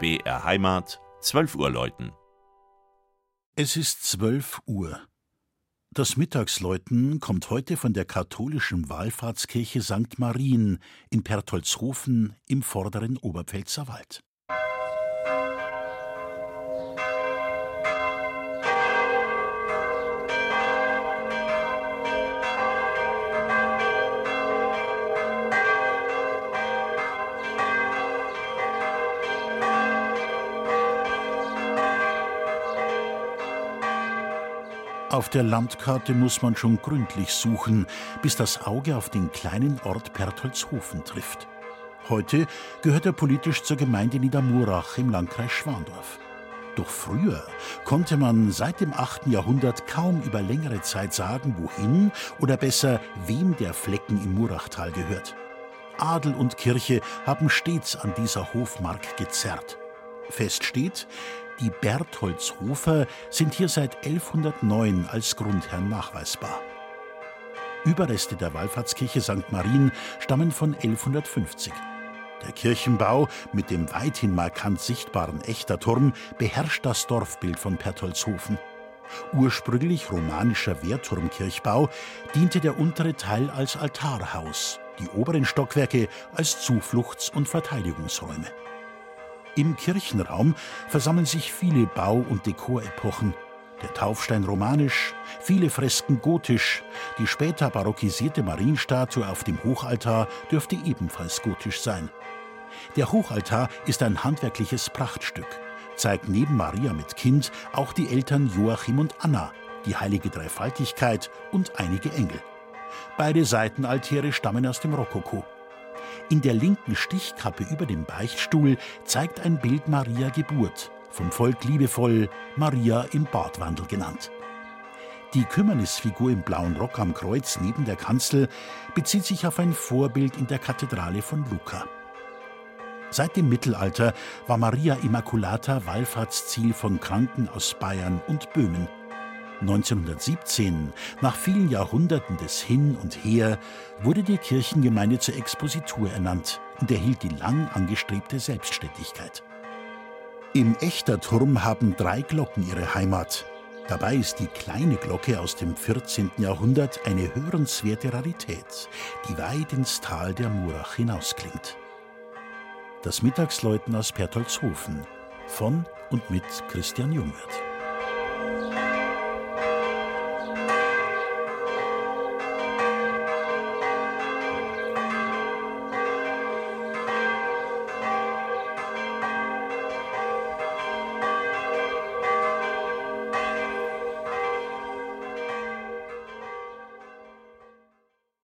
BR Heimat, 12 Uhr läuten. Es ist 12 Uhr. Das Mittagsläuten kommt heute von der katholischen Wallfahrtskirche St. Marien in Pertoldshofen im vorderen Oberpfälzer Wald. Auf der Landkarte muss man schon gründlich suchen, bis das Auge auf den kleinen Ort Pertoldshofen trifft. Heute gehört er politisch zur Gemeinde Niedermurach im Landkreis Schwandorf. Doch früher konnte man seit dem 8. Jahrhundert kaum über längere Zeit sagen, wohin oder besser, wem der Flecken im Murachtal gehört. Adel und Kirche haben stets an dieser Hofmark gezerrt. Fest steht, die Bertholdshofer sind hier seit 1109 als Grundherren nachweisbar. Überreste der Wallfahrtskirche St. Marien stammen von 1150. Der Kirchenbau mit dem weithin markant sichtbaren Echterturm beherrscht das Dorfbild von Pertoldshofen. Ursprünglich romanischer Wehrturmkirchbau diente der untere Teil als Altarhaus, die oberen Stockwerke als Zufluchts- und Verteidigungsräume. Im Kirchenraum versammeln sich viele Bau- und Dekorepochen. Der Taufstein romanisch, viele Fresken gotisch, die später barockisierte Marienstatue auf dem Hochaltar dürfte ebenfalls gotisch sein. Der Hochaltar ist ein handwerkliches Prachtstück, zeigt neben Maria mit Kind auch die Eltern Joachim und Anna, die heilige Dreifaltigkeit und einige Engel. Beide Seitenaltäre stammen aus dem Rokoko. In der linken Stichkappe über dem Beichtstuhl zeigt ein Bild Maria Geburt, vom Volk liebevoll Maria im Badwandel genannt. Die Kümmernisfigur im blauen Rock am Kreuz neben der Kanzel bezieht sich auf ein Vorbild in der Kathedrale von Lucca. Seit dem Mittelalter war Maria Immaculata Wallfahrtsziel von Kranken aus Bayern und Böhmen. 1917, nach vielen Jahrhunderten des Hin und Her, wurde die Kirchengemeinde zur Expositur ernannt und erhielt die lang angestrebte Selbstständigkeit. Im Echterturm haben drei Glocken ihre Heimat. Dabei ist die kleine Glocke aus dem 14. Jahrhundert eine hörenswerte Rarität, die weit ins Tal der Murach hinausklingt. Das Mittagsläuten aus Pertoldshofen von und mit Christian Jungwirth.